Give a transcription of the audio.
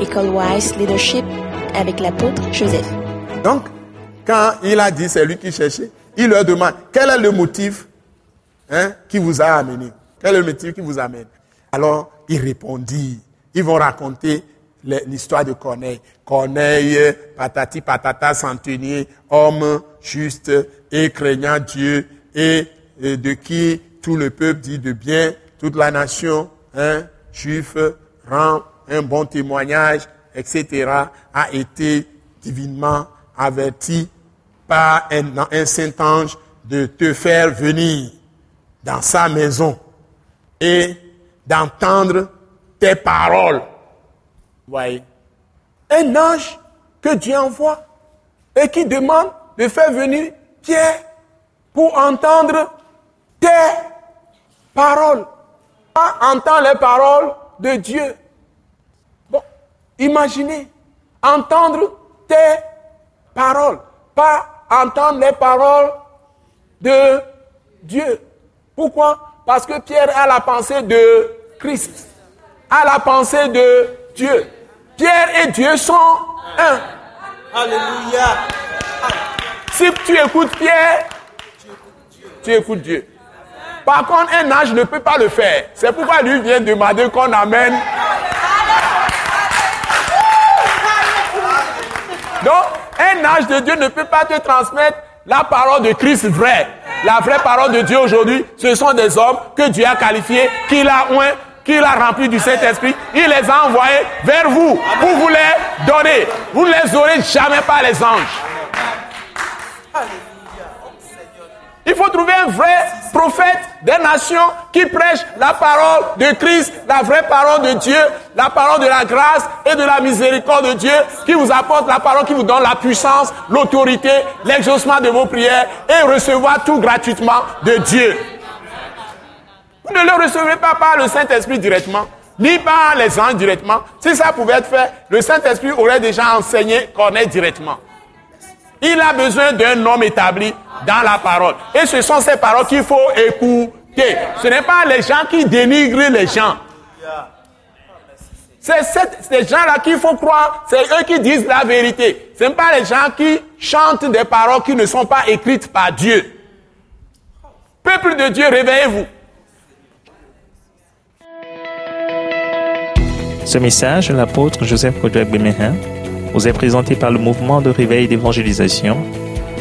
École Wise Leadership avec l'apôtre Joseph. Donc, quand il a dit c'est lui qui cherchait, il leur demande quel est le motif hein, qui vous a amené? Quel est le motif qui vous amène? Alors, il répondit. Ils vont raconter l'histoire de Corneille. Corneille, patati patata, centenier, homme juste et craignant Dieu et, de qui tout le peuple dit de bien, toute la nation, hein, juif, rend un bon témoignage, etc., a été divinement averti par un, saint ange de te faire venir dans sa maison et d'entendre tes paroles. Voyez. Un ange que Dieu envoie et qui demande de faire venir Pierre pour entendre tes paroles. Pas entendre les paroles de Dieu. Imaginez, entendre tes paroles, pas entendre les paroles de Dieu. Pourquoi? Parce que Pierre a la pensée de Christ, a la pensée de Dieu. Pierre et Dieu sont un. Alléluia. Si tu écoutes Pierre, tu écoutes Dieu. Par contre, un ange ne peut pas le faire. C'est pourquoi lui vient demander qu'on amène. Donc, de Dieu ne peut pas te transmettre la parole de Christ vraie. La vraie parole de Dieu aujourd'hui, ce sont des hommes que Dieu a qualifiés, qu'il a oint, qu'il a remplis du Saint-Esprit. Il les a envoyés vers vous vous les donner. Vous ne les aurez jamais par les anges. Il faut trouver un vrai prophète des nations qui prêche la parole de Christ, la vraie parole de Dieu, la parole de la grâce et de la miséricorde de Dieu, qui vous apporte la parole qui vous donne la puissance, l'autorité, l'exaucement de vos prières et recevoir tout gratuitement de Dieu. Vous ne le recevrez pas par le Saint-Esprit directement, ni par les anges directement. Si ça pouvait être fait, le Saint-Esprit aurait déjà enseigné Corneille directement. Il a besoin d'un homme établi dans la parole. Et ce sont ces paroles qu'il faut écouter. Ce n'est pas les gens qui dénigrent les gens. C'est ces gens-là qu'il faut croire, c'est eux qui disent la vérité. Ce n'est pas les gens qui chantent des paroles qui ne sont pas écrites par Dieu. Peuple de Dieu, réveillez-vous. Ce message, l'apôtre Joseph Kodouak Bemehin, vous est présenté par le mouvement de réveil d'évangélisation,